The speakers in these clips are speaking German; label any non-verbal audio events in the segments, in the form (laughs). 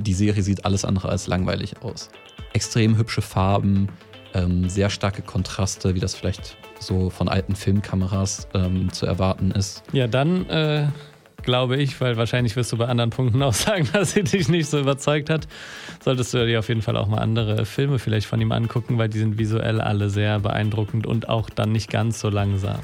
die Serie sieht alles andere als langweilig aus. Extrem hübsche Farben, ähm, sehr starke Kontraste, wie das vielleicht so von alten Filmkameras ähm, zu erwarten ist. Ja, dann äh, glaube ich, weil wahrscheinlich wirst du bei anderen Punkten auch (laughs) sagen, dass sie dich nicht so überzeugt hat, solltest du dir auf jeden Fall auch mal andere Filme vielleicht von ihm angucken, weil die sind visuell alle sehr beeindruckend und auch dann nicht ganz so langsam.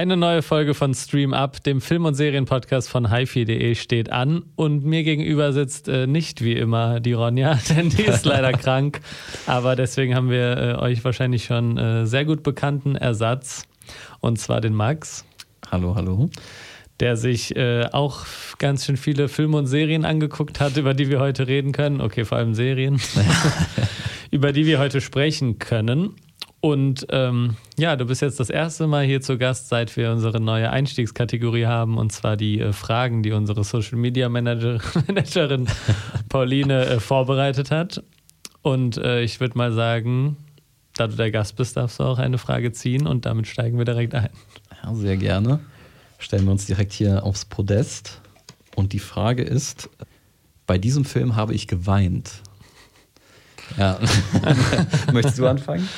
Eine neue Folge von Stream Up, dem Film- und Serienpodcast von hifi.de, steht an. Und mir gegenüber sitzt äh, nicht wie immer die Ronja, (laughs) denn die ist leider (laughs) krank. Aber deswegen haben wir äh, euch wahrscheinlich schon äh, sehr gut bekannten Ersatz. Und zwar den Max. Hallo, hallo. Der sich äh, auch ganz schön viele Filme und Serien angeguckt hat, über die wir heute reden können. Okay, vor allem Serien. (laughs) über die wir heute sprechen können. Und ähm, ja, du bist jetzt das erste Mal hier zu Gast, seit wir unsere neue Einstiegskategorie haben, und zwar die äh, Fragen, die unsere Social Media Manager, (laughs) Managerin Pauline äh, vorbereitet hat. Und äh, ich würde mal sagen, da du der Gast bist, darfst du auch eine Frage ziehen und damit steigen wir direkt ein. Ja, sehr gerne. Stellen wir uns direkt hier aufs Podest. Und die Frage ist: Bei diesem Film habe ich geweint. Ja. (laughs) (laughs) Möchtest du anfangen?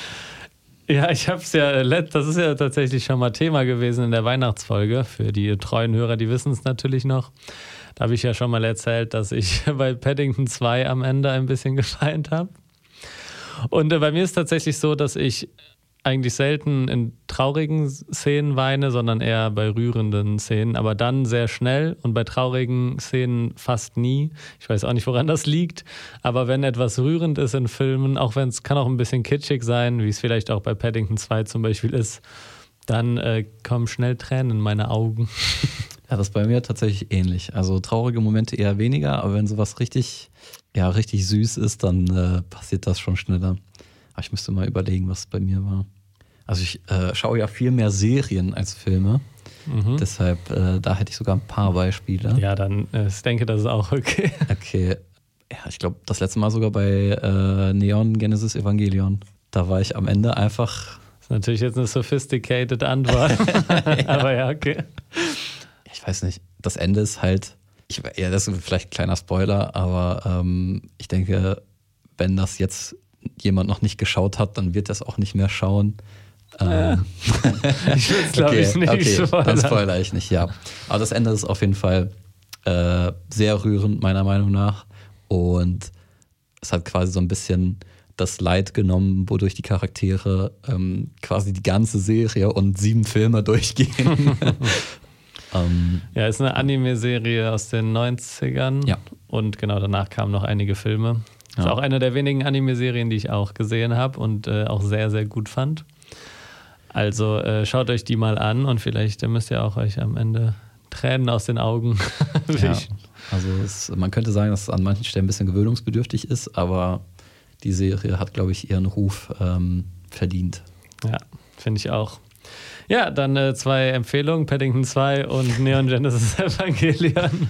Ja, ich habe es ja, äh, das ist ja tatsächlich schon mal Thema gewesen in der Weihnachtsfolge. Für die treuen Hörer, die wissen es natürlich noch. Da habe ich ja schon mal erzählt, dass ich (laughs) bei Paddington 2 am Ende ein bisschen gefeiert habe. Und äh, bei mir ist tatsächlich so, dass ich eigentlich selten in traurigen Szenen weine, sondern eher bei rührenden Szenen, aber dann sehr schnell und bei traurigen Szenen fast nie. Ich weiß auch nicht, woran das liegt, aber wenn etwas rührend ist in Filmen, auch wenn es kann auch ein bisschen kitschig sein, wie es vielleicht auch bei Paddington 2 zum Beispiel ist, dann äh, kommen schnell Tränen in meine Augen. (laughs) Ja, das ist bei mir tatsächlich ähnlich. Also traurige Momente eher weniger, aber wenn sowas richtig, ja, richtig süß ist, dann äh, passiert das schon schneller. Aber ich müsste mal überlegen, was bei mir war. Also ich äh, schaue ja viel mehr Serien als Filme. Mhm. Deshalb, äh, da hätte ich sogar ein paar Beispiele. Ja, dann äh, ich denke, das ist auch okay. (laughs) Okay. Ja, ich glaube, das letzte Mal sogar bei äh, Neon Genesis Evangelion. Da war ich am Ende einfach. Das ist natürlich jetzt eine sophisticated Antwort. ja. (laughs) (laughs) Aber ja, okay. Ich weiß nicht. Das Ende ist halt. Ich, ja, das ist vielleicht ein kleiner Spoiler, aber ähm, ich denke, wenn das jetzt jemand noch nicht geschaut hat, dann wird das auch nicht mehr schauen. Ähm, (laughs) ich will es, glaube okay, ich, nicht okay, spoilern. Dann spoilere ich nicht, ja. Aber das Ende ist auf jeden Fall äh, sehr rührend, meiner Meinung nach. Und es hat quasi so ein bisschen das Leid genommen, wodurch die Charaktere ähm, quasi die ganze Serie und sieben Filme durchgehen. (laughs) ähm, ja, ist eine Anime-Serie aus den 90ern. Ja. Und genau danach kamen noch einige Filme. Ja. Ist auch eine der wenigen Anime-Serien, die ich auch gesehen habe und äh, auch sehr, sehr gut fand. Also äh, schaut euch die mal an und vielleicht müsst ihr auch euch am Ende Tränen aus den Augen (laughs) ja. Also es, man könnte sagen, dass es an manchen Stellen ein bisschen gewöhnungsbedürftig ist, aber die Serie hat, glaube ich, ihren Ruf ähm, verdient. Ja, finde ich auch. Ja, dann äh, zwei Empfehlungen, Paddington 2 und Neon Genesis (laughs) Evangelion.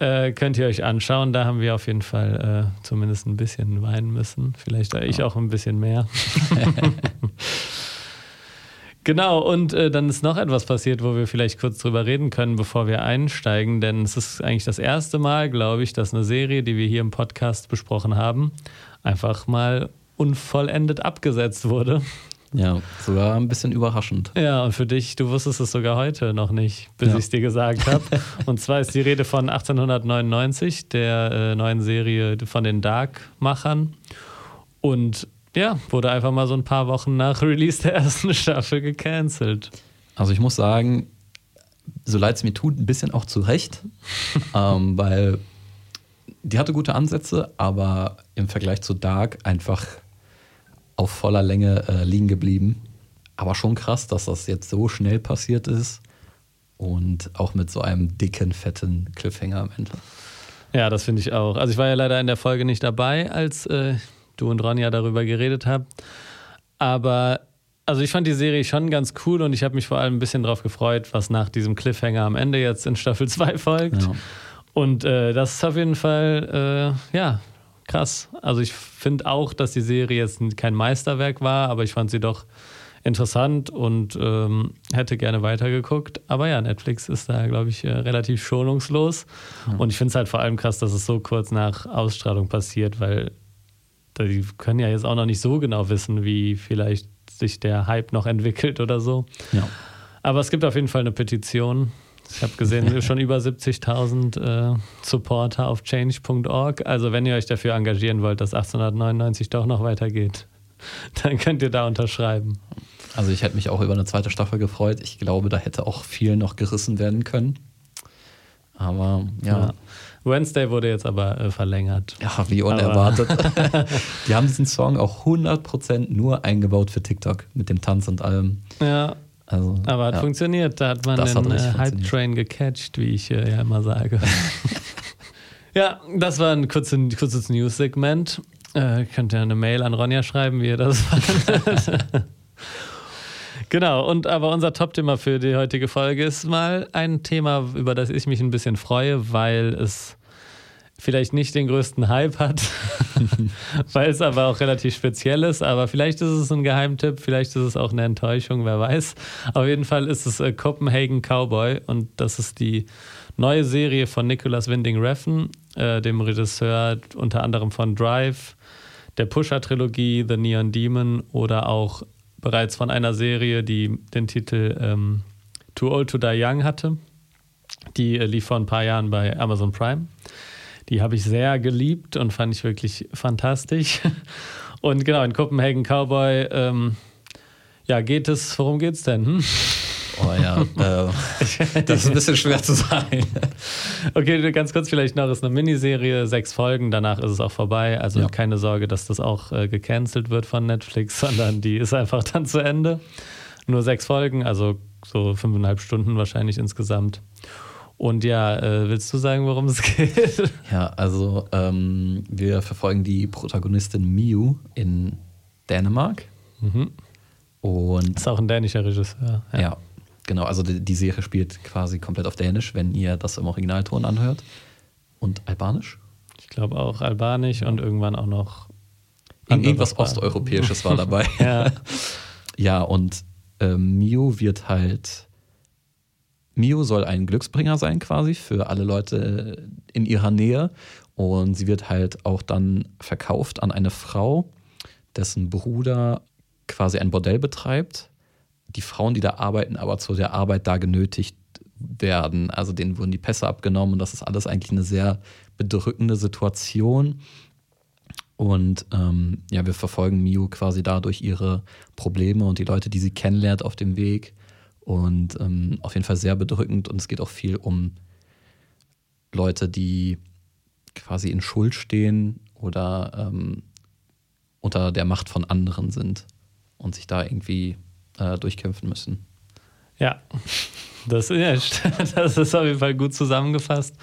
Äh, könnt ihr euch anschauen. Da haben wir auf jeden Fall äh, zumindest ein bisschen weinen müssen. Vielleicht ja. ich auch ein bisschen mehr. (laughs) (laughs) Genau, und äh, dann ist noch etwas passiert, wo wir vielleicht kurz drüber reden können, bevor wir einsteigen. Denn es ist eigentlich das erste Mal, glaube ich, dass eine Serie, die wir hier im Podcast besprochen haben, einfach mal unvollendet abgesetzt wurde. Ja, sogar ein bisschen überraschend. Ja, und für dich, du wusstest es sogar heute noch nicht, bis ja. ich es dir gesagt habe. und zwar ist die Rede von 1899, der äh, neuen Serie von den Dark-Machern. Und ja, wurde einfach mal so ein paar Wochen nach Release der ersten Staffel gecancelt. Also ich muss sagen, so leid es mir tut, ein bisschen auch zu Recht, (laughs) ähm, weil die hatte gute Ansätze, aber im Vergleich zu Dark einfach auf voller Länge äh, liegen geblieben. Aber schon krass, dass das jetzt so schnell passiert ist und auch mit so einem dicken, fetten Cliffhanger am Ende. Ja, das finde ich auch. Also ich war ja leider in der Folge nicht dabei, als äh, du und Ronja darüber geredet habt. Aber also ich fand die Serie schon ganz cool und ich habe mich vor allem ein bisschen darauf gefreut, was nach diesem Cliffhanger am Ende jetzt in Staffel 2 folgt. Ja. Und äh, das ist auf jeden Fall, äh, ja, krass. Also ich finde auch, dass die Serie jetzt kein Meisterwerk war, aber ich fand sie doch interessant und ähm, hätte gerne weitergeguckt. Aber ja, Netflix ist da, glaube ich, äh, relativ schonungslos. Ja. Und ich finde es halt vor allem krass, dass es so kurz nach Ausstrahlung passiert, weil die können ja jetzt auch noch nicht so genau wissen, wie vielleicht sich der Hype noch entwickelt oder so. Ja. Aber es gibt auf jeden Fall eine Petition. Ich habe gesehen, (laughs) schon über 70.000 äh, Supporter auf change.org. Also wenn ihr euch dafür engagieren wollt, dass 1899 doch noch weitergeht, (laughs) dann könnt ihr da unterschreiben. Also ich hätte mich auch über eine zweite Staffel gefreut. Ich glaube, da hätte auch viel noch gerissen werden können. Aber ja. ja. Wednesday wurde jetzt aber äh, verlängert. Ja, wie unerwartet. (laughs) Die haben diesen Song auch 100% nur eingebaut für TikTok mit dem Tanz und allem. Ja. Also, aber hat ja. funktioniert. Da hat man das den äh, Hype-Train gecatcht, wie ich äh, ja immer sage. (laughs) ja, das war ein kurzes, kurzes News-Segment. Äh, könnt ihr eine Mail an Ronja schreiben, wie ihr das fandet. (laughs) Genau, und aber unser Top-Thema für die heutige Folge ist mal ein Thema, über das ich mich ein bisschen freue, weil es vielleicht nicht den größten Hype hat, (laughs) weil es aber auch relativ speziell ist. Aber vielleicht ist es ein Geheimtipp, vielleicht ist es auch eine Enttäuschung, wer weiß. Auf jeden Fall ist es äh, Copenhagen Cowboy und das ist die neue Serie von Nicholas Winding Refn, äh, dem Regisseur unter anderem von Drive, der Pusher-Trilogie, The Neon Demon oder auch bereits von einer Serie, die den Titel ähm, Too Old to Die Young hatte. Die äh, lief vor ein paar Jahren bei Amazon Prime. Die habe ich sehr geliebt und fand ich wirklich fantastisch. (laughs) Und genau, in Copenhagen Cowboy, ähm, ja, geht es, worum geht es denn? Hm? Oh ja, (laughs) äh, das ist ein bisschen schwer zu sagen. Okay, ganz kurz vielleicht noch, ist eine Miniserie, sechs Folgen, danach ist es auch vorbei. Also ja. keine Sorge, dass das auch äh, gecancelt wird von Netflix, (laughs) sondern die ist einfach dann zu Ende. Nur sechs Folgen, also so fünfeinhalb Stunden wahrscheinlich insgesamt. Und ja, äh, willst du sagen, worum es (laughs) geht? Ja, also ähm, wir verfolgen die Protagonistin Miu in Dänemark. Mhm. Und ist auch ein dänischer Regisseur. Ja, ja Genau, also die, die, Serie spielt quasi komplett auf Dänisch, wenn ihr das im Originalton anhört. Und Albanisch? Ich glaube auch Albanisch und irgendwann auch noch. Irgendwas Osteuropäisches war dabei. (laughs) ja. ja, und äh, Mio wird halt. Mio soll ein Glücksbringer sein, quasi, für alle Leute in ihrer Nähe. Und sie wird halt auch dann verkauft an eine Frau, dessen Bruder quasi ein Bordell betreibt die Frauen, die da arbeiten, aber zu der Arbeit da genötigt werden. Also denen wurden die Pässe abgenommen und das ist alles eigentlich eine sehr bedrückende Situation. Und ähm, ja, wir verfolgen Miu quasi dadurch ihre Probleme und die Leute, die sie kennenlernt auf dem Weg. Und ähm, auf jeden Fall sehr bedrückend. Und es geht auch viel um Leute, die quasi in Schuld stehen oder ähm, unter der Macht von anderen sind und sich da irgendwie äh, durchkämpfen müssen. Ja, das, ja, (laughs) das ist auf jeden Fall gut zusammengefasst.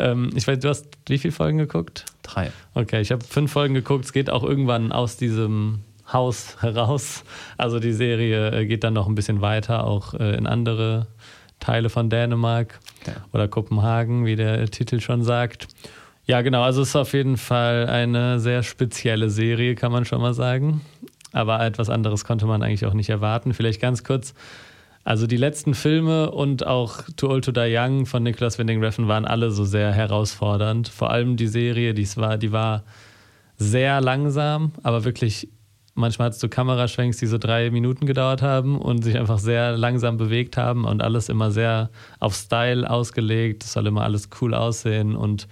Ähm, ich weiß, du hast wie viele Folgen geguckt? Drei. Okay, ich habe fünf Folgen geguckt. Es geht auch irgendwann aus diesem Haus (laughs) heraus. Also die Serie äh, geht dann noch ein bisschen weiter, auch äh, in andere Teile von Dänemark ja. oder Kopenhagen, wie der Titel schon sagt. Ja, genau. Also es ist auf jeden Fall eine sehr spezielle Serie, kann man schon mal sagen aber etwas anderes konnte man eigentlich auch nicht erwarten. Vielleicht ganz kurz. Also die letzten Filme und auch Too Old to Die Young von Nicholas Winding Refn waren alle so sehr herausfordernd. Vor allem die Serie, die war, die war sehr langsam, aber wirklich manchmal hattest du Kameraschwenks, die so drei Minuten gedauert haben und sich einfach sehr langsam bewegt haben und alles immer sehr auf Style ausgelegt. Es soll immer alles cool aussehen und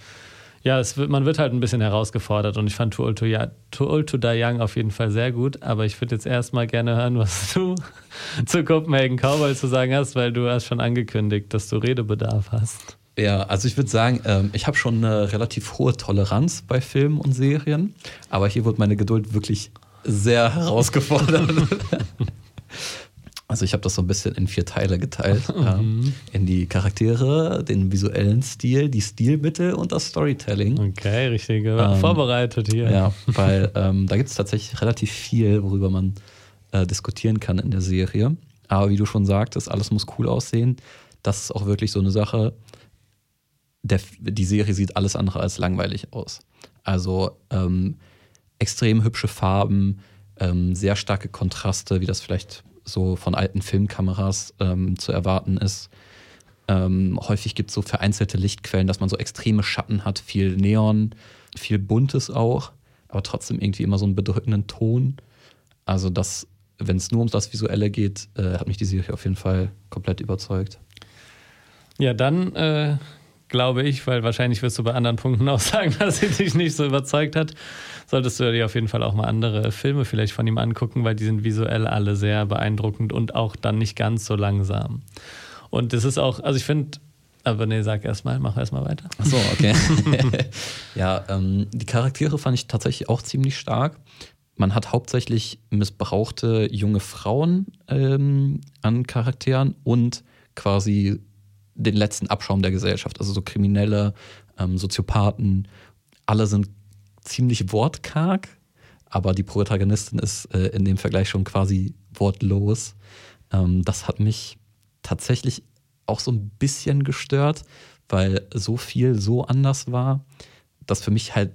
ja, es wird, man wird halt ein bisschen herausgefordert und ich fand Too Old to, ja, Too Old to Die Young auf jeden Fall sehr gut, aber ich würde jetzt erstmal gerne hören, was du (laughs) zu Copenhagen Cowboy zu sagen hast, weil du hast schon angekündigt, dass du Redebedarf hast. Ja, also ich würde sagen, ähm, ich habe schon eine relativ hohe Toleranz bei Filmen und Serien, aber hier wird meine Geduld wirklich sehr herausgefordert. (laughs) Also ich habe das so ein bisschen in vier Teile geteilt. Mhm. in die Charaktere, den visuellen Stil, die Stilmittel und das Storytelling. Okay, richtig. Ähm, vorbereitet hier. Ja, (laughs) weil ähm, da gibt es tatsächlich relativ viel, worüber man äh, diskutieren kann in der Serie. Aber wie du schon sagtest, alles muss cool aussehen. Das ist auch wirklich so eine Sache. Der, die Serie sieht alles andere als langweilig aus. Also ähm, extrem hübsche Farben, ähm, sehr starke Kontraste, wie das vielleicht so von alten Filmkameras ähm, zu erwarten ist. Ähm, häufig gibt es so vereinzelte Lichtquellen, dass man so extreme Schatten hat, viel Neon, viel Buntes auch, aber trotzdem irgendwie immer so einen bedrückenden Ton. Also das, wenn es nur um das Visuelle geht, äh, hat mich die Serie auf jeden Fall komplett überzeugt. Ja, dann äh, glaube ich, weil wahrscheinlich wirst du bei anderen Punkten auch (laughs) sagen, dass sie dich nicht so überzeugt hat, solltest du dir auf jeden Fall auch mal andere Filme vielleicht von ihm angucken, weil die sind visuell alle sehr beeindruckend und auch dann nicht ganz so langsam. Und das ist auch, also ich finde, aber nee, sag erstmal, mach erstmal weiter. Ach so, okay. (laughs) (laughs) ja, ähm, die Charaktere fand ich tatsächlich auch ziemlich stark. Man hat hauptsächlich missbrauchte junge Frauen ähm, an Charakteren und quasi den letzten Abschaum der Gesellschaft. Also so Kriminelle, ähm, Soziopathen, alle sind ziemlich wortkarg, aber die Protagonistin ist äh, in dem Vergleich schon quasi wortlos. Ähm, das hat mich tatsächlich auch so ein bisschen gestört, weil so viel so anders war, dass für mich halt,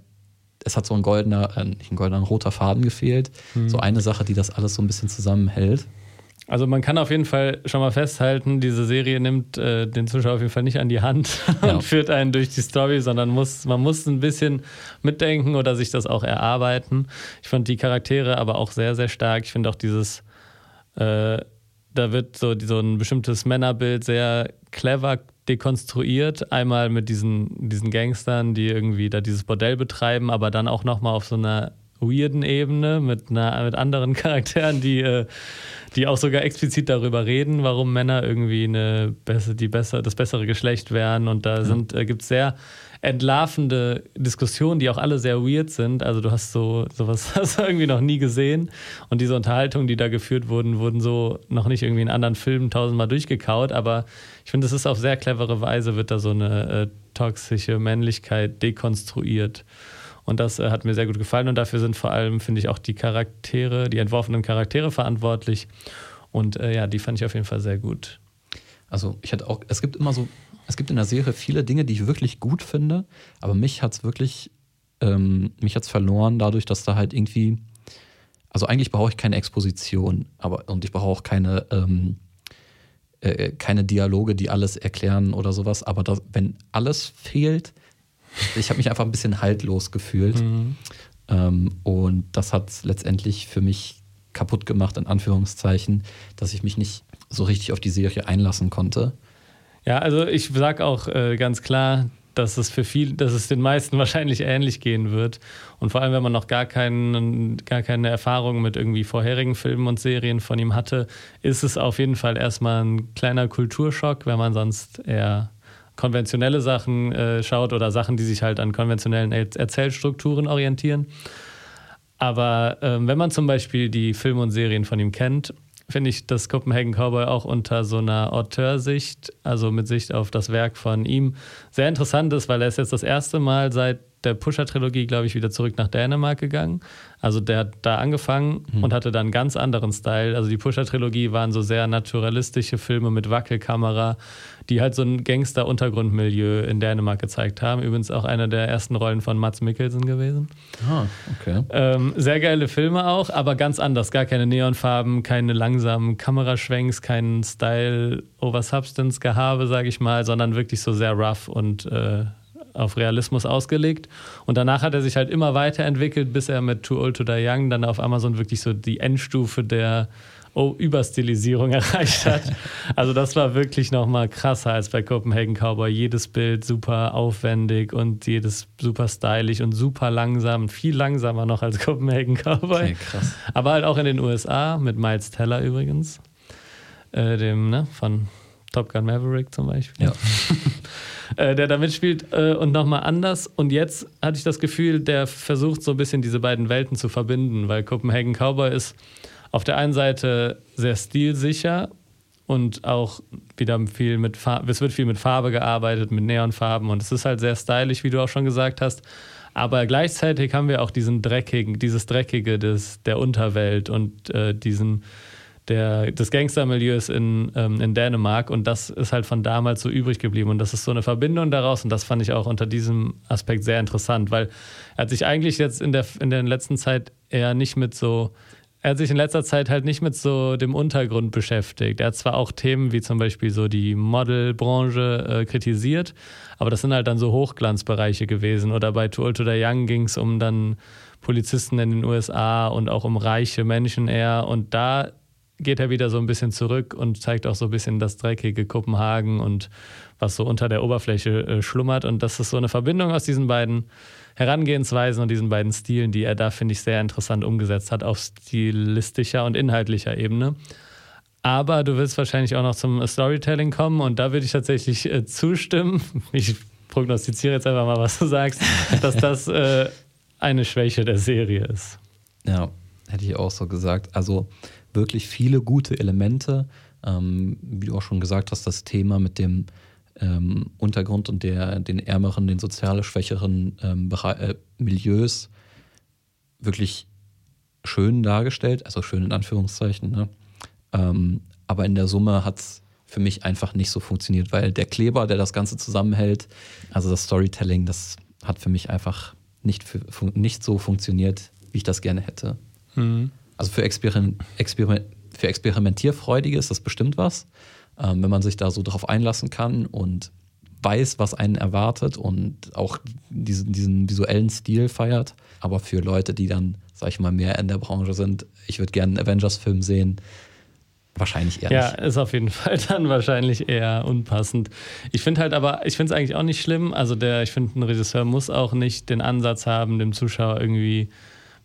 es hat so ein goldener, äh, nicht ein goldener, ein roter Faden gefehlt. Mhm. So eine Sache, die das alles so ein bisschen zusammenhält. Also man kann auf jeden Fall schon mal festhalten, diese Serie nimmt äh, den Zuschauer auf jeden Fall nicht an die Hand (laughs) ja. und führt einen durch die Story, sondern muss, man muss ein bisschen mitdenken oder sich das auch erarbeiten. Ich fand die Charaktere aber auch sehr, sehr stark. Ich finde auch dieses äh, da wird so, so ein bestimmtes Männerbild sehr clever dekonstruiert. Einmal mit diesen, diesen Gangstern, die irgendwie da dieses Bordell betreiben, aber dann auch nochmal auf so einer weirden Ebene mit, einer, mit anderen (laughs) Charakteren, die, äh, die auch sogar explizit darüber reden, warum Männer irgendwie eine, die besser, das bessere Geschlecht wären. Und da ja. äh, gibt es sehr entlarvende Diskussionen, die auch alle sehr weird sind. Also du hast so sowas (laughs) hast du irgendwie noch nie gesehen und diese Unterhaltungen, die da geführt wurden, wurden so noch nicht irgendwie in anderen Filmen tausendmal durchgekaut. Aber ich finde, es ist auf sehr clevere Weise wird da so eine äh, toxische Männlichkeit dekonstruiert. Und das äh, hat mir sehr gut gefallen und dafür sind vor allem, finde ich, auch die Charaktere, die entworfenen Charaktere verantwortlich. Und äh, ja, die fand ich auf jeden Fall sehr gut. Also ich hatte auch, es gibt immer so es gibt in der Serie viele Dinge, die ich wirklich gut finde, aber mich hat es wirklich, ähm, mich hat es verloren dadurch, dass da halt irgendwie, also eigentlich brauche ich keine Exposition, aber und ich brauche auch keine, ähm, äh, keine Dialoge, die alles erklären oder sowas, aber das, wenn alles fehlt, ich habe mich einfach ein bisschen haltlos gefühlt. Mhm. Ähm, und das hat letztendlich für mich kaputt gemacht, in Anführungszeichen, dass ich mich nicht so richtig auf die Serie einlassen konnte. Ja, also ich sage auch äh, ganz klar, dass es für viel, dass es den meisten (laughs) wahrscheinlich ähnlich gehen wird. Und vor allem, wenn man noch gar, keinen, gar keine Erfahrung mit irgendwie vorherigen Filmen und Serien von ihm hatte, ist es auf jeden Fall erstmal ein kleiner Kulturschock, wenn man sonst eher konventionelle Sachen äh, schaut oder Sachen, die sich halt an konventionellen Erzählstrukturen orientieren. Aber ähm, wenn man zum Beispiel die Filme und Serien von ihm kennt finde ich das Copenhagen Cowboy auch unter so einer Auteursicht, also mit Sicht auf das Werk von ihm, sehr interessant ist, weil er ist jetzt das erste Mal seit der Pusher-Trilogie, glaube ich, wieder zurück nach Dänemark gegangen. Also der hat da angefangen mhm. und hatte dann einen ganz anderen Style. Also die Pusher-Trilogie waren so sehr naturalistische Filme mit Wackelkamera, die halt so ein Gangster-Untergrundmilieu in Dänemark gezeigt haben. Übrigens auch eine der ersten Rollen von Mats Mikkelsen gewesen. Ah, okay. Ähm, sehr geile Filme auch, aber ganz anders. Gar keine Neonfarben, keine langsamen Kameraschwenks, keinen Style over Substance Gehabe, sage ich mal, sondern wirklich so sehr rough und äh, auf Realismus ausgelegt. Und danach hat er sich halt immer weiterentwickelt, bis er mit Too Old to Die Young dann auf Amazon wirklich so die Endstufe der oh, Überstilisierung (laughs) erreicht hat. Also das war wirklich nochmal krasser als bei Copenhagen Cowboy. Jedes Bild super aufwendig und jedes super stylisch und super langsam, viel langsamer noch als Copenhagen Cowboy. Okay, krass. Aber halt auch in den USA mit Miles Teller übrigens, äh, dem ne, von Top Gun Maverick zum Beispiel. Ja. (laughs) äh, der da mitspielt äh, und nochmal anders. Und jetzt hatte ich das Gefühl, der versucht so ein bisschen diese beiden Welten zu verbinden, weil Copenhagen Cowboy ist auf der einen Seite sehr stilsicher und auch wieder viel mit Farbe, es wird viel mit Farbe gearbeitet, mit Neonfarben und es ist halt sehr stylisch, wie du auch schon gesagt hast. Aber gleichzeitig haben wir auch diesen dreckigen, dieses Dreckige des, der Unterwelt und äh, diesen der, des Gangstermilieus in, ähm, in Dänemark und das ist halt von damals so übrig geblieben und das ist so eine Verbindung daraus und das fand ich auch unter diesem Aspekt sehr interessant, weil er hat sich eigentlich jetzt in der, in der letzten Zeit eher nicht mit so er hat sich in letzter Zeit halt nicht mit so dem Untergrund beschäftigt. Er hat zwar auch Themen wie zum Beispiel so die Modelbranche äh, kritisiert, aber das sind halt dann so Hochglanzbereiche gewesen. Oder bei Too Old to the Young ging es um dann Polizisten in den USA und auch um reiche Menschen eher. Und da geht er wieder so ein bisschen zurück und zeigt auch so ein bisschen das dreckige Kopenhagen und was so unter der Oberfläche äh, schlummert. Und das ist so eine Verbindung aus diesen beiden Herangehensweisen und diesen beiden Stilen, die er da, finde ich, sehr interessant umgesetzt hat, auf stilistischer und inhaltlicher Ebene. Aber du willst wahrscheinlich auch noch zum Storytelling kommen und da würde ich tatsächlich äh, zustimmen. (laughs) Ich prognostiziere jetzt einfach mal, was du sagst, dass das äh, eine Schwäche der Serie ist. Ja, hätte ich auch so gesagt. Also wirklich viele gute Elemente. Ähm, wie du auch schon gesagt hast, das Thema mit dem ähm, Untergrund und der, den ärmeren, den sozial schwächeren ähm, äh, Milieus wirklich schön dargestellt, also schön in Anführungszeichen. Ne? Ähm, aber in der Summe hat es für mich einfach nicht so funktioniert, weil der Kleber, der das Ganze zusammenhält, also das Storytelling, das hat für mich einfach nicht, für, nicht so funktioniert, wie ich das gerne hätte. Mhm. Also für, Experim Exper für Experimentierfreudige ist das bestimmt was ähm, wenn man sich da so drauf einlassen kann und weiß, was einen erwartet und auch diesen, diesen visuellen Stil feiert. Aber für Leute, die dann, sag ich mal, mehr in der Branche sind, ich würde gerne einen Avengers-Film sehen, wahrscheinlich eher ja, nicht. Ja, ist auf jeden (laughs) Fall dann wahrscheinlich eher unpassend. Ich finde halt aber, ich finde es eigentlich auch nicht schlimm. Also der, ich finde, ein Regisseur muss auch nicht den Ansatz haben, dem Zuschauer irgendwie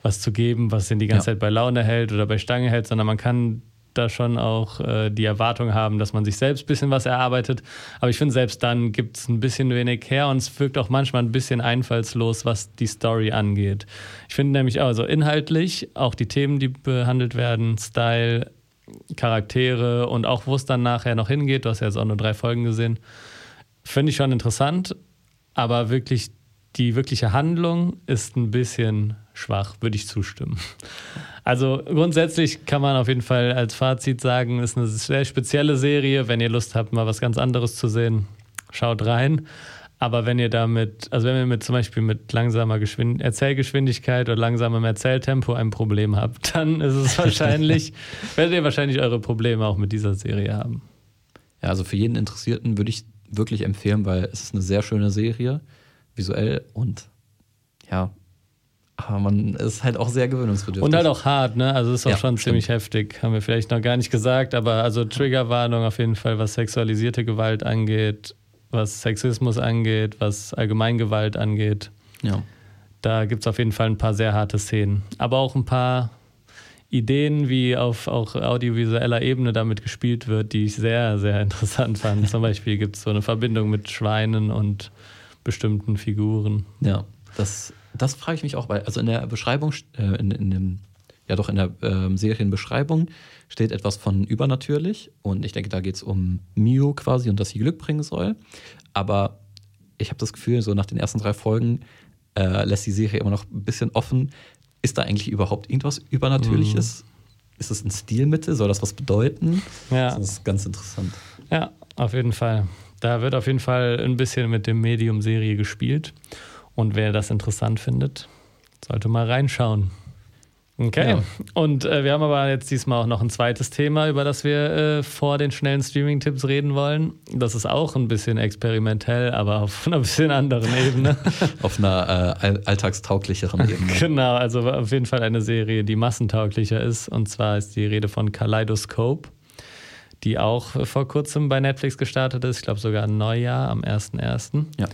was zu geben, was ihn die ganze ja. Zeit bei Laune hält oder bei Stange hält, sondern man kann da schon auch äh, die Erwartung haben, dass man sich selbst ein bisschen was erarbeitet. Aber ich finde, selbst dann gibt es ein bisschen wenig her und es wirkt auch manchmal ein bisschen einfallslos, was die Story angeht. Ich finde nämlich also inhaltlich auch die Themen, die behandelt werden, Style, Charaktere und auch wo es dann nachher noch hingeht. Du hast ja jetzt auch nur drei Folgen gesehen. Finde ich schon interessant, aber wirklich die wirkliche Handlung ist ein bisschen schwach, würde ich zustimmen. Also grundsätzlich kann man auf jeden Fall als Fazit sagen, ist eine sehr spezielle Serie. Wenn ihr Lust habt, mal was ganz anderes zu sehen, schaut rein. Aber wenn ihr damit, also wenn ihr mit zum Beispiel mit langsamer Geschwind Erzählgeschwindigkeit oder langsamem Erzähltempo ein Problem habt, (laughs) dann ist es wahrscheinlich, (laughs) werdet ihr wahrscheinlich eure Probleme auch mit dieser Serie haben. Ja, also für jeden Interessierten würde ich wirklich empfehlen, weil es ist eine sehr schöne Serie, visuell und ja, aber man ist halt auch sehr gewöhnungsbedürftig. Und halt auch hart, ne? Also ist auch ja, schon stimmt. ziemlich heftig. Haben wir vielleicht noch gar nicht gesagt, aber also Triggerwarnung auf jeden Fall, was sexualisierte Gewalt angeht, was Sexismus angeht, was Allgemeingewalt angeht. Ja. Da gibt es auf jeden Fall ein paar sehr harte Szenen. Aber auch ein paar Ideen, wie auf auch audiovisueller Ebene damit gespielt wird, die ich sehr, sehr (laughs) interessant fand. Zum Beispiel gibt es so eine Verbindung mit Schweinen und bestimmten Figuren. Ja, das das frage ich mich auch, weil also in der Beschreibung, äh, in, in dem, ja doch in der äh, Serienbeschreibung steht etwas von übernatürlich und ich denke, da geht es um Mio quasi und dass sie Glück bringen soll. Aber ich habe das Gefühl, so nach den ersten drei Folgen äh, lässt die Serie immer noch ein bisschen offen. Ist da eigentlich überhaupt irgendwas Übernatürliches? Mhm. Ist es ein Stilmittel? Soll das was bedeuten? Ja. Das ist ganz interessant. Ja, auf jeden Fall. Da wird auf jeden Fall ein bisschen mit dem Medium-Serie gespielt. Und wer das interessant findet, sollte mal reinschauen. Okay. Ja. Und äh, wir haben aber jetzt diesmal auch noch ein zweites Thema, über das wir äh, vor den schnellen Streaming-Tipps reden wollen. Das ist auch ein bisschen experimentell, aber auf einer (laughs) bisschen anderen Ebene. (laughs) auf einer äh, alltagstauglicheren (laughs) Ebene. genau, also auf jeden Fall eine Serie, die massentauglicher ist. Und zwar ist die Rede von Kaleidoscope, die auch vor kurzem bei Netflix gestartet ist. Ich glaube sogar ein Neujahr am 1.1. Ja.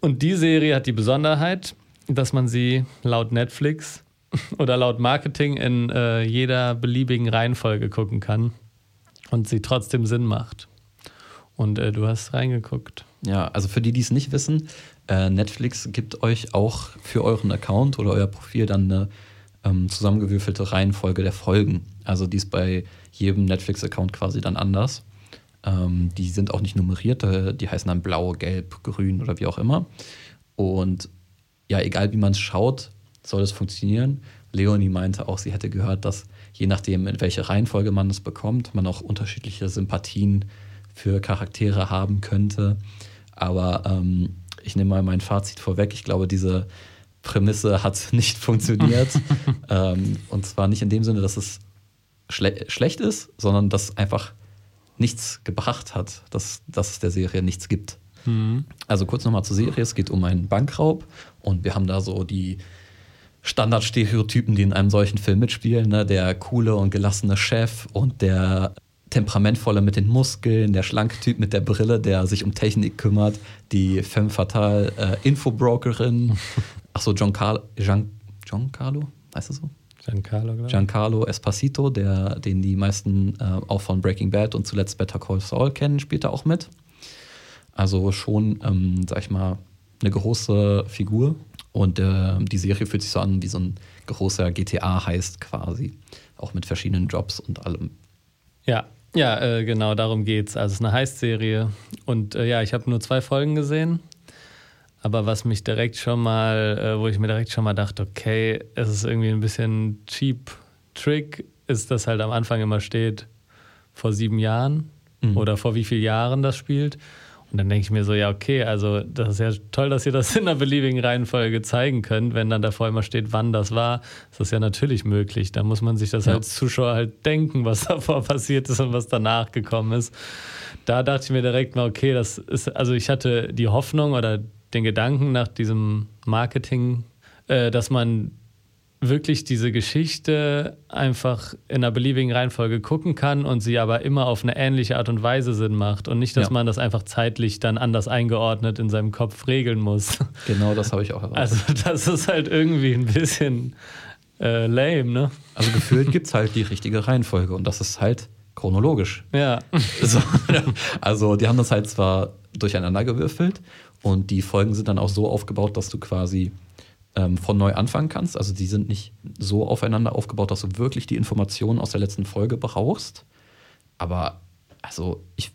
Und die Serie hat die Besonderheit, dass man sie laut Netflix (laughs) oder laut Marketing in äh, jeder beliebigen Reihenfolge gucken kann und sie trotzdem Sinn macht. Und äh, du hast reingeguckt. Ja, also für die, die es nicht wissen, äh, Netflix gibt euch auch für euren Account oder euer Profil dann eine ähm, zusammengewürfelte Reihenfolge der Folgen. Also die ist bei jedem Netflix-Account quasi dann anders. Ähm, die sind auch nicht nummeriert, äh, die heißen dann blau, gelb, grün oder wie auch immer. Und ja, egal wie man es schaut, soll es funktionieren. Leonie meinte auch, sie hätte gehört, dass je nachdem, in welche Reihenfolge man es bekommt, man auch unterschiedliche Sympathien für Charaktere haben könnte. Aber ähm, ich nehme mal mein Fazit vorweg. Ich glaube, diese Prämisse hat (laughs) nicht funktioniert. (laughs) ähm, und zwar nicht in dem Sinne, dass es schle schlecht ist, sondern dass einfach nichts gebracht hat, dass, dass es der Serie nichts gibt. Mhm. Also kurz nochmal zur Serie. Es geht um einen Bankraub und wir haben da so die Standardstereotypen, die in einem solchen Film mitspielen. Ne? Der coole und gelassene Chef und der temperamentvolle mit den Muskeln, der schlanke Typ mit der Brille, der sich um Technik kümmert, die femme fatale äh, Infobrokerin. (laughs) Achso, John Carlo, Gian, Giancarlo, heißt das so? Giancarlo, glaube Giancarlo Espacito, der, den die meisten äh, auch von Breaking Bad und zuletzt Better Call Saul kennen, spielt da auch mit. Also schon, ähm, sag ich mal, eine große Figur. Und äh, die Serie fühlt sich so an, wie so ein großer GTA heißt quasi. Auch mit verschiedenen Jobs und allem. Ja, ja, äh, genau, darum geht's. Also es ist eine Heist-Serie. Und äh, ja, ich habe nur zwei Folgen gesehen. Aber was mich direkt schon mal, äh, wo ich mir direkt schon mal dachte, okay, es ist irgendwie ein bisschen cheap Trick, ist, dass halt am Anfang immer steht, vor sieben Jahren mhm. oder vor wie vielen Jahren das spielt. Und dann denke ich mir so, ja, okay, also das ist ja toll, dass ihr das in einer beliebigen Reihenfolge zeigen könnt. Wenn dann davor immer steht, wann das war, ist das ja natürlich möglich. Da muss man sich das ja. als Zuschauer halt denken, was (laughs) davor passiert ist und was danach gekommen ist. Da dachte ich mir direkt mal, okay, das ist, also ich hatte die Hoffnung oder den Gedanken nach diesem Marketing, äh, dass man wirklich diese Geschichte einfach in einer beliebigen Reihenfolge gucken kann und sie aber immer auf eine ähnliche Art und Weise Sinn macht und nicht, dass ja. man das einfach zeitlich dann anders eingeordnet in seinem Kopf regeln muss. Genau, das habe ich auch erwartet. Also das ist halt irgendwie ein bisschen äh, lame, ne? Also gefühlt gibt es halt die richtige Reihenfolge und das ist halt chronologisch. Ja. So, (laughs) also die haben das halt zwar durcheinander gewürfelt und die Folgen sind dann auch so aufgebaut, dass du quasi ähm, von neu anfangen kannst. Also die sind nicht so aufeinander aufgebaut, dass du wirklich die Informationen aus der letzten Folge brauchst. Aber also ich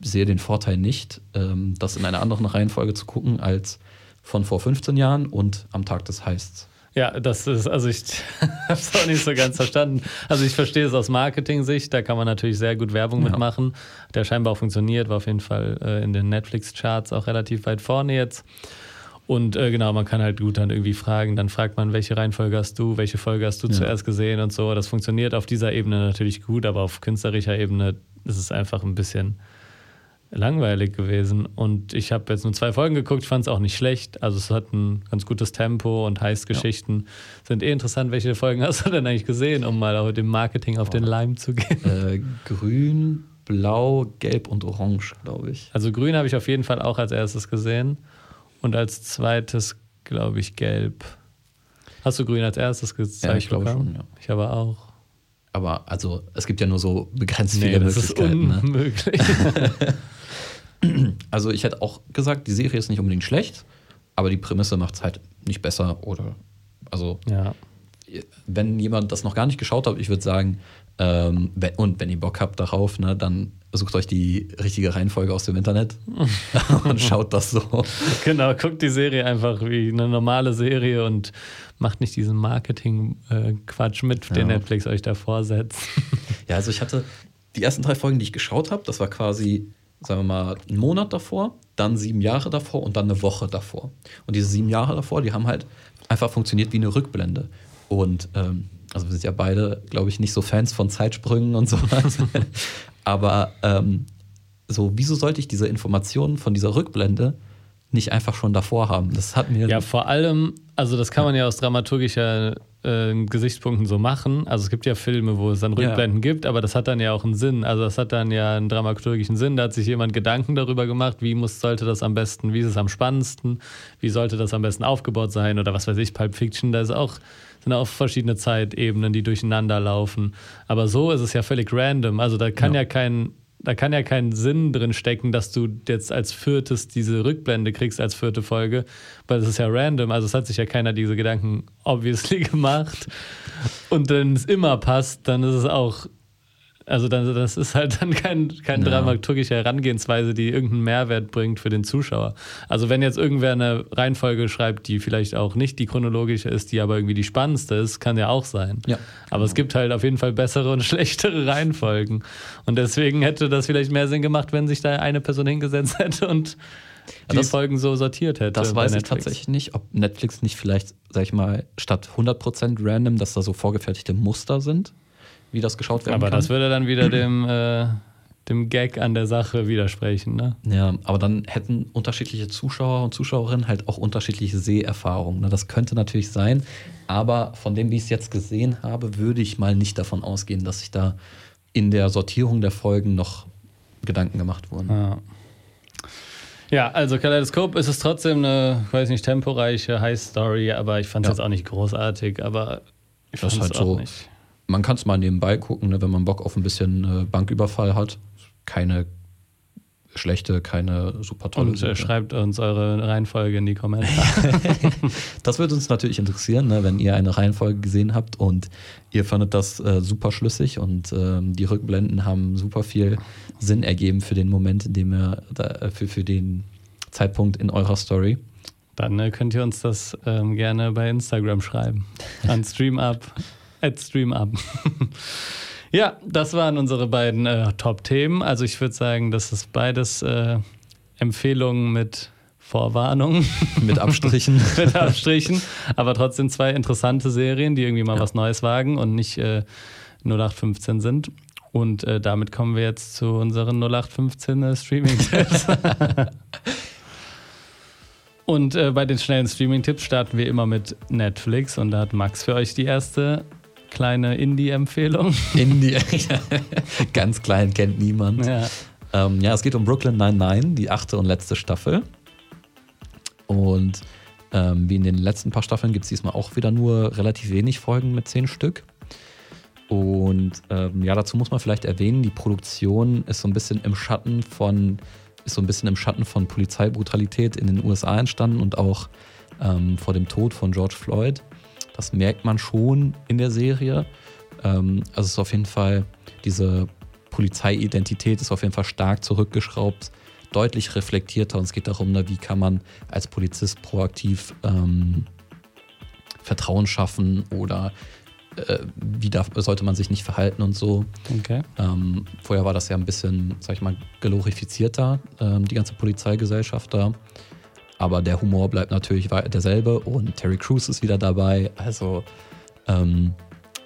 sehe den Vorteil nicht, ähm, das in einer anderen Reihenfolge zu gucken als von vor 15 Jahren und am Tag des Heists. Ja, das ist, also ich (laughs) habe es auch nicht so ganz verstanden. Also ich verstehe es aus Marketing-Sicht, da kann man natürlich sehr gut Werbung ja. mitmachen. Der scheinbar auch funktioniert, war auf jeden Fall äh, in den Netflix-Charts auch relativ weit vorne jetzt. Und äh, genau, man kann halt gut dann irgendwie fragen, dann fragt man, welche Reihenfolge hast du, welche Folge hast du ja. zuerst gesehen und so. Das funktioniert auf dieser Ebene natürlich gut, aber auf künstlerischer Ebene ist es einfach ein bisschen langweilig gewesen. Und ich habe jetzt nur zwei Folgen geguckt, fand es auch nicht schlecht. Also es hat ein ganz gutes Tempo und Heißgeschichten. Ja. Sind eh interessant, welche Folgen hast du denn eigentlich gesehen, um mal auch dem Marketing auf oh. den Leim zu gehen? Äh, grün, blau, gelb und orange, glaube ich. Also grün habe ich auf jeden Fall auch als erstes gesehen. Und als zweites, glaube ich, gelb. Hast du grün als erstes gezeigt? Ja, ich glaube schon, ja. Ich aber auch. Aber also, es gibt ja nur so begrenzt nee, viele das Möglichkeiten. Ist ne? unmöglich. Ne? (laughs) (clears throat) also, ich hätte auch gesagt, die Serie ist nicht unbedingt schlecht, aber die Prämisse macht es halt nicht besser oder. Also, ja. wenn jemand das noch gar nicht geschaut hat, ich würde sagen, ähm, wenn, und wenn ihr Bock habt darauf, ne, dann sucht euch die richtige Reihenfolge aus dem Internet (laughs) und schaut das so. Genau, guckt die Serie einfach wie eine normale Serie und macht nicht diesen Marketing-Quatsch mit, den ja. Netflix euch da vorsetzt. Ja, also ich hatte die ersten drei Folgen, die ich geschaut habe, das war quasi, sagen wir mal, einen Monat davor, dann sieben Jahre davor und dann eine Woche davor. Und diese sieben Jahre davor, die haben halt einfach funktioniert wie eine Rückblende. Und ähm, also wir sind ja beide, glaube ich, nicht so Fans von Zeitsprüngen und sowas. (laughs) Aber ähm, so, wieso sollte ich diese Informationen von dieser Rückblende nicht einfach schon davor haben? Das hat mir. Ja, vor allem, also das kann man ja aus dramaturgischer äh, Gesichtspunkten so machen. Also es gibt ja Filme, wo es dann Rückblenden ja. gibt, aber das hat dann ja auch einen Sinn. Also das hat dann ja einen dramaturgischen Sinn. Da hat sich jemand Gedanken darüber gemacht, wie muss, sollte das am besten, wie ist es am spannendsten, wie sollte das am besten aufgebaut sein oder was weiß ich, Pulp Fiction, da ist auch sind auch verschiedene Zeitebenen, die durcheinander laufen. Aber so ist es ja völlig random. Also da kann ja, ja kein da kann ja kein Sinn drin stecken, dass du jetzt als viertes diese Rückblende kriegst als vierte Folge, weil es ist ja random. Also es hat sich ja keiner diese Gedanken obviously (laughs) gemacht. Und wenn es immer passt, dann ist es auch Also dann, das ist halt dann kein, keine Ja. dramaturgische Herangehensweise, die irgendeinen Mehrwert bringt für den Zuschauer. Also wenn jetzt irgendwer eine Reihenfolge schreibt, die vielleicht auch nicht die chronologische ist, die aber irgendwie die spannendste ist, kann ja auch sein. Ja. Aber es gibt halt auf jeden Fall bessere und (laughs) schlechtere Reihenfolgen. Und deswegen hätte das vielleicht mehr Sinn gemacht, wenn sich da eine Person hingesetzt hätte und die das- Folgen so sortiert hätte. Das weiß ich tatsächlich nicht, ob Netflix nicht vielleicht, sag ich mal, statt 100% random, dass da so vorgefertigte Muster sind, wie das geschaut werden Aber kann. das würde dann wieder dem, äh, dem Gag an der Sache widersprechen, ne? Ja, aber dann hätten unterschiedliche Zuschauer und Zuschauerinnen halt auch unterschiedliche Seherfahrungen. ne? Das könnte natürlich sein, aber von dem, wie ich es jetzt gesehen habe, würde ich mal nicht davon ausgehen, dass sich da in der Sortierung der Folgen noch Gedanken gemacht wurden. Ja. Ja, also Kaleidoskop ist es trotzdem eine, weiß nicht, temporeiche High-Story, aber ich fand es Ja. jetzt auch nicht großartig, aber ich fand es halt auch so. nicht. Man kann es mal nebenbei gucken, ne, wenn man Bock auf ein bisschen äh, Banküberfall hat. Keine schlechte, keine super tolle. Und äh, schreibt uns eure Reihenfolge in die Kommentare. (laughs) Das würde uns natürlich interessieren, ne, wenn ihr eine Reihenfolge gesehen habt und ihr fandet das äh, super schlüssig und ähm, die Rückblenden haben super viel Sinn ergeben für den Moment, in dem ihr da, äh, für, für den Zeitpunkt in eurer Story. Dann äh, könnt ihr uns das ähm, gerne bei Instagram schreiben. An StreamUp, at StreamUp. (laughs) ja, das waren unsere beiden äh, Top-Themen. Also ich würde sagen, das ist beides äh, Empfehlungen mit Vorwarnung, (laughs) Mit Abstrichen. (laughs) mit Abstrichen, aber trotzdem zwei interessante Serien, die irgendwie mal Ja. was Neues wagen und nicht äh, 0815 sind. Und äh, damit kommen wir jetzt zu unseren 0815 äh, Streaming-Tipps. Und äh, bei den schnellen Streaming-Tipps starten wir immer mit Netflix und da hat Max für euch die erste kleine Indie-Empfehlung. Indie. (laughs) Ganz klein, kennt niemand. Ja. Ähm, ja, es geht um Brooklyn 99, die achte und letzte Staffel. Und ähm, wie in den letzten paar Staffeln gibt es diesmal auch wieder nur relativ wenig Folgen mit zehn Stück. Und ähm, ja, dazu muss man vielleicht erwähnen, die Produktion ist so ein bisschen im Schatten von, ist so ein bisschen im Schatten von Polizeibrutalität in den USA entstanden und auch ähm, vor dem Tod von George Floyd. Das merkt man schon in der Serie. Ähm, also es ist auf jeden Fall, diese Polizeiidentität ist auf jeden Fall stark zurückgeschraubt, deutlich reflektierter und es geht darum, ne, wie kann man als Polizist proaktiv ähm, Vertrauen schaffen oder äh, wie darf, sollte man sich nicht verhalten und so. Okay. Ähm, vorher war das ja ein bisschen, sag ich mal, glorifizierter, ähm, die ganze Polizeigesellschaft da. Aber der Humor bleibt natürlich derselbe und Terry Crews ist wieder dabei. Also, ähm,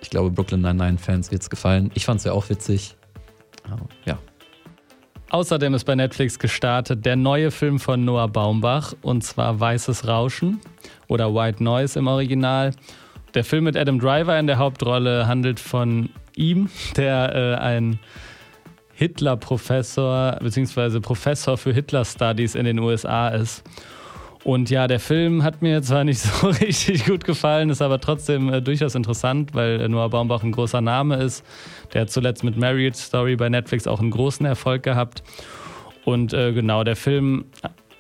ich glaube, Brooklyn 99-Fans wird es gefallen. Ich fand es ja auch witzig. Ja. Außerdem ist bei Netflix gestartet der neue Film von Noah Baumbach und zwar Weißes Rauschen oder White Noise im Original. Der Film mit Adam Driver in der Hauptrolle handelt von ihm, (laughs) der äh, ein Hitler-Professor bzw. Professor für Hitler-Studies in den USA ist. Und ja, der Film hat mir zwar nicht (laughs) so richtig gut gefallen, ist aber trotzdem äh, durchaus interessant, weil äh, Noah Baumbach ein großer Name ist. Der hat zuletzt mit Marriage Story bei Netflix auch einen großen Erfolg gehabt. Und äh, genau, der Film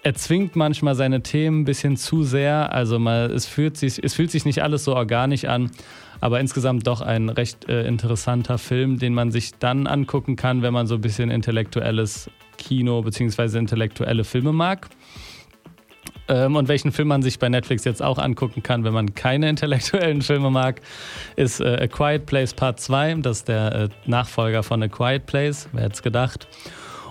erzwingt manchmal seine Themen ein bisschen zu sehr. Also mal, es, fühlt sich, es fühlt sich nicht alles so organisch an, aber insgesamt doch ein recht äh, interessanter Film, den man sich dann angucken kann, wenn man so ein bisschen intellektuelles Kino bzw. intellektuelle Filme mag. Ähm, und welchen Film man sich bei Netflix jetzt auch angucken kann, wenn man keine intellektuellen (laughs) Filme mag, ist äh, A Quiet Place Part 2. Das ist der äh, Nachfolger von A Quiet Place, wer hätte es gedacht.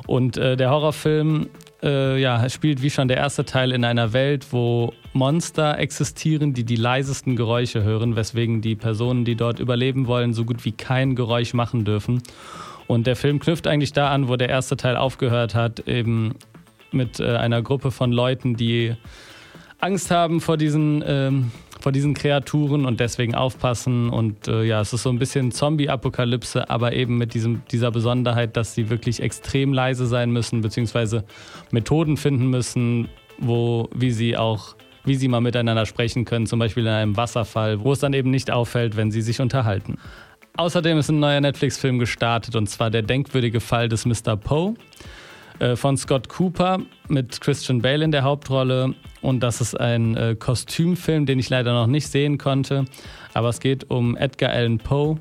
Und äh, der Horrorfilm äh, ja, spielt wie schon der erste Teil in einer Welt, wo Monster existieren, die die leisesten Geräusche hören, weswegen die Personen, die dort überleben wollen, so gut wie kein Geräusch machen dürfen. Und der Film knüpft eigentlich da an, wo der erste Teil aufgehört hat, eben mit äh, einer Gruppe von Leuten, die Angst haben vor diesen, ähm, vor diesen Kreaturen und deswegen aufpassen. Und äh, ja, es ist so ein bisschen Zombie-Apokalypse, aber eben mit diesem, dieser Besonderheit, dass sie wirklich extrem leise sein müssen, beziehungsweise Methoden finden müssen, wo, wie sie auch, wie sie mal miteinander sprechen können, zum Beispiel in einem Wasserfall, wo es dann eben nicht auffällt, wenn sie sich unterhalten. Außerdem ist ein neuer Netflix-Film gestartet und zwar der denkwürdige Fall des Mr. Poe äh, von Scott Cooper mit Christian Bale in der Hauptrolle. Und das ist ein äh, Kostümfilm, den ich leider noch nicht sehen konnte. Aber es geht um Edgar Allan Poe,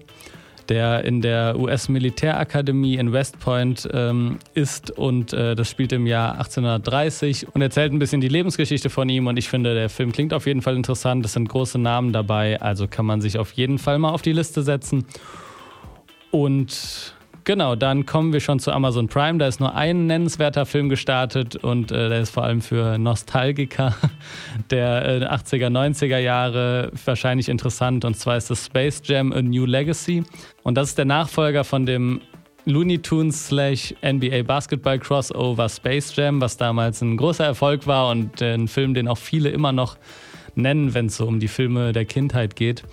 der in der US-Militärakademie in West Point ähm, ist und äh, das spielt im Jahr 1830 und erzählt ein bisschen die Lebensgeschichte von ihm und ich finde, der Film klingt auf jeden Fall interessant. Es sind große Namen dabei, also kann man sich auf jeden Fall mal auf die Liste setzen. Und Genau, dann kommen wir schon zu Amazon Prime. Da ist nur ein nennenswerter Film gestartet und äh, der ist vor allem für Nostalgiker (laughs) der äh, 80er, 90er Jahre wahrscheinlich interessant. Und zwar ist das Space Jam A New Legacy. Und das ist der Nachfolger von dem Looney Tunes slash NBA Basketball Crossover Space Jam, was damals ein großer Erfolg war und äh, ein Film, den auch viele immer noch nennen, wenn es so um die Filme der Kindheit geht.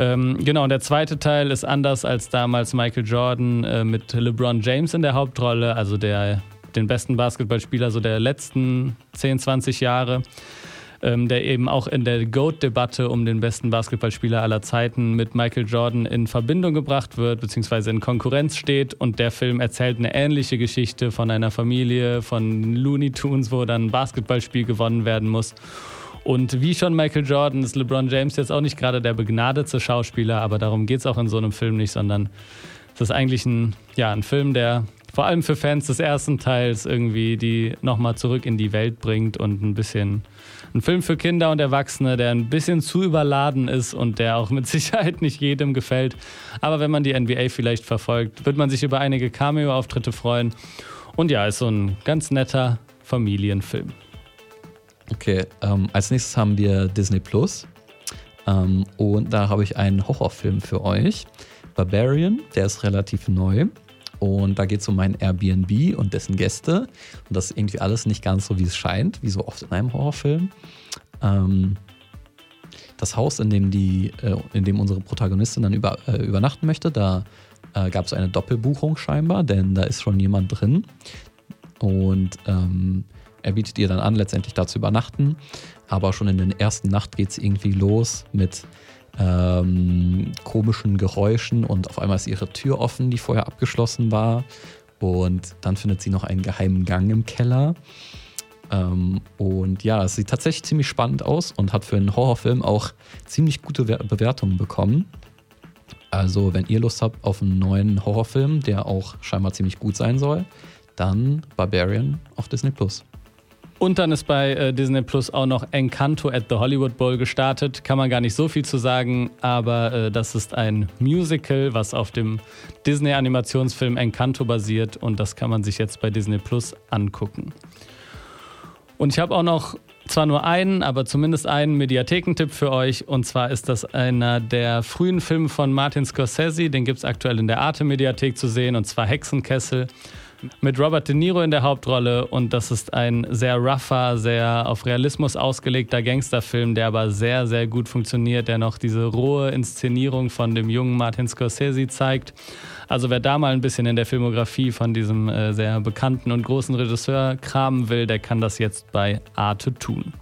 Ähm, genau, und der zweite Teil ist anders als damals Michael Jordan äh, mit LeBron James in der Hauptrolle, also der, den besten Basketballspieler so der letzten 10, 20 Jahre. Ähm, der eben auch in der GOAT-Debatte um den besten Basketballspieler aller Zeiten mit Michael Jordan in Verbindung gebracht wird, beziehungsweise in Konkurrenz steht. Und der Film erzählt eine ähnliche Geschichte von einer Familie, von Looney Tunes, wo dann ein Basketballspiel gewonnen werden muss. Und wie schon Michael Jordan ist LeBron James jetzt auch nicht gerade der begnadete Schauspieler, aber darum geht es auch in so einem Film nicht, sondern es ist eigentlich ein, ja, ein Film, der vor allem für Fans des ersten Teils irgendwie die nochmal zurück in die Welt bringt und ein bisschen ein Film für Kinder und Erwachsene, der ein bisschen zu überladen ist und der auch mit (laughs) Sicherheit nicht jedem gefällt. Aber wenn man die NBA vielleicht verfolgt, wird man sich über einige Cameo-Auftritte freuen. Und ja, ist so ein ganz netter Familienfilm. Okay, ähm, als nächstes haben wir Disney Plus. Ähm, und da habe ich einen Horrorfilm für euch. Barbarian, der ist relativ neu. Und da geht es um ein Airbnb und dessen Gäste. Und das ist irgendwie alles nicht ganz so, wie es scheint, wie so oft in einem Horrorfilm. Ähm, das Haus, in dem, die, äh, in dem unsere Protagonistin dann über, äh, übernachten möchte, da äh, gab es eine Doppelbuchung scheinbar, denn da ist schon jemand drin. Und ähm, er bietet ihr dann an, letztendlich da zu übernachten. Aber schon in der ersten Nacht geht es irgendwie los mit ähm, komischen Geräuschen und auf einmal ist ihre Tür offen, die vorher abgeschlossen war. Und dann findet sie noch einen geheimen Gang im Keller. Ähm, und ja, es sieht tatsächlich ziemlich spannend aus und hat für einen Horrorfilm auch ziemlich gute Bewertungen bekommen. Also, wenn ihr Lust habt auf einen neuen Horrorfilm, der auch scheinbar ziemlich gut sein soll, dann Barbarian auf Disney Plus. Und dann ist bei äh, Disney Plus auch noch Encanto at the Hollywood Bowl gestartet. Kann man gar nicht so viel zu sagen, aber äh, das ist ein Musical, was auf dem Disney-Animationsfilm Encanto basiert und das kann man sich jetzt bei Disney Plus angucken. Und ich habe auch noch zwar nur einen, aber zumindest einen Mediathekentipp für euch. Und zwar ist das einer der frühen Filme von Martin Scorsese. Den gibt es aktuell in der Arte-Mediathek zu sehen, und zwar Hexenkessel mit Robert De Niro in der Hauptrolle und das ist ein sehr rougher, sehr auf Realismus ausgelegter Gangsterfilm, der aber sehr, sehr gut funktioniert, der noch diese rohe Inszenierung von dem jungen Martin Scorsese zeigt. Also wer da mal ein bisschen in der Filmografie von diesem äh, sehr bekannten und großen Regisseur kramen will, der kann das jetzt bei Arte tun.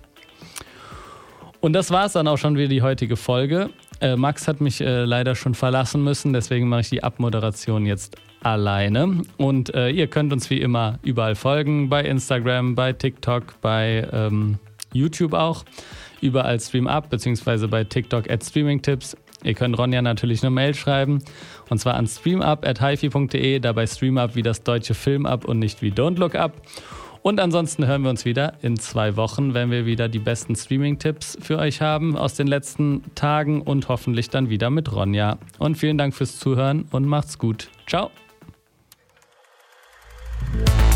Und das war es dann auch schon wieder die heutige Folge. Äh, Max hat mich äh, leider schon verlassen müssen, deswegen mache ich die Abmoderation jetzt alleine. Und äh, ihr könnt uns wie immer überall folgen, bei Instagram, bei TikTok, bei ähm, YouTube auch. Überall Stream Up, beziehungsweise bei TikTok at Streamingtipps. Ihr könnt Ronja natürlich eine Mail schreiben und zwar an streamup.hifi.de, dabei Streamup wie das deutsche Film Up und nicht wie Don't Look Up. Und ansonsten hören wir uns wieder in zwei Wochen, wenn wir wieder die besten Streaming-Tipps für euch haben aus den letzten Tagen und hoffentlich dann wieder mit Ronja. Und vielen Dank fürs Zuhören und macht's gut. Ciao. Bye.